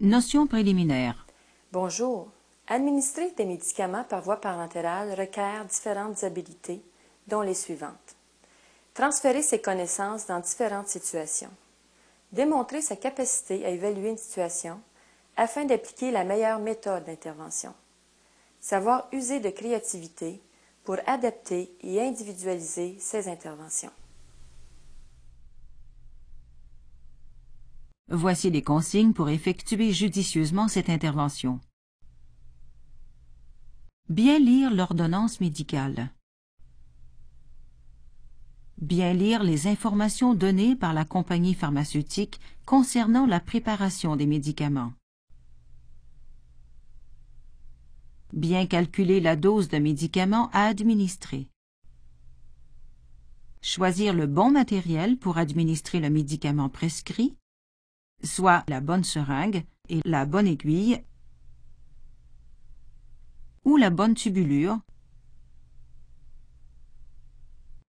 Notions préliminaires. Bonjour. Administrer des médicaments par voie parentérale requiert différentes habilités, dont les suivantes. Transférer ses connaissances dans différentes situations. Démontrer sa capacité à évaluer une situation afin d'appliquer la meilleure méthode d'intervention. Savoir user de créativité pour adapter et individualiser ses interventions. Voici les consignes pour effectuer judicieusement cette intervention. Bien lire l'ordonnance médicale. Bien lire les informations données par la compagnie pharmaceutique concernant la préparation des médicaments. Bien calculer la dose de médicaments à administrer. Choisir le bon matériel pour administrer le médicament prescrit, soit la bonne seringue et la bonne aiguille ou la bonne tubulure,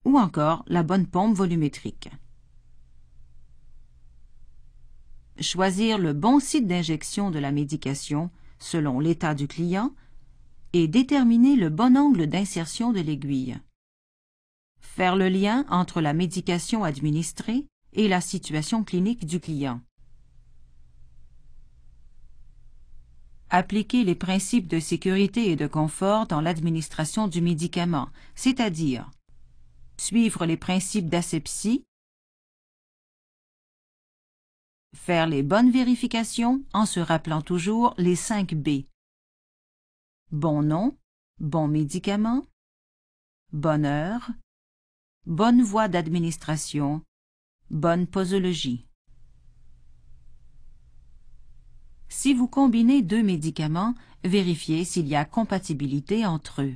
ou encore la bonne pompe volumétrique. Choisir le bon site d'injection de la médication selon l'état du client et déterminer le bon angle d'insertion de l'aiguille. Faire le lien entre la médication administrée et la situation clinique du client. Appliquer les principes de sécurité et de confort dans l'administration du médicament, c'est-à-dire suivre les principes d'asepsie, faire les bonnes vérifications en se rappelant toujours les 5 B. Bon nom, bon médicament, bonne heure, bonne voie d'administration, bonne posologie. Si vous combinez deux médicaments, vérifiez s'il y a compatibilité entre eux.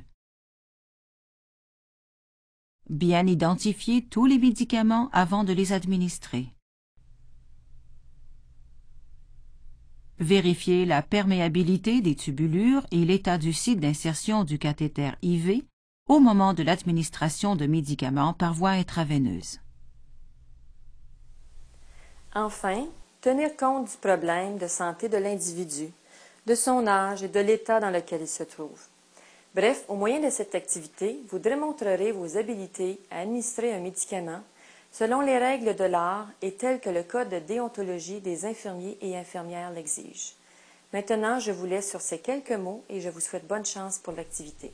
Bien identifier tous les médicaments avant de les administrer. Vérifier la perméabilité des tubulures et l'état du site d'insertion du cathéter IV au moment de l'administration de médicaments par voie intraveineuse. Enfin, tenir compte du problème de santé de l'individu, de son âge et de l'état dans lequel il se trouve. Bref, au moyen de cette activité, vous démontrerez vos habilités à administrer un médicament selon les règles de l'art et telles que le Code de déontologie des infirmiers et infirmières l'exige. Maintenant, je vous laisse sur ces quelques mots et je vous souhaite bonne chance pour l'activité.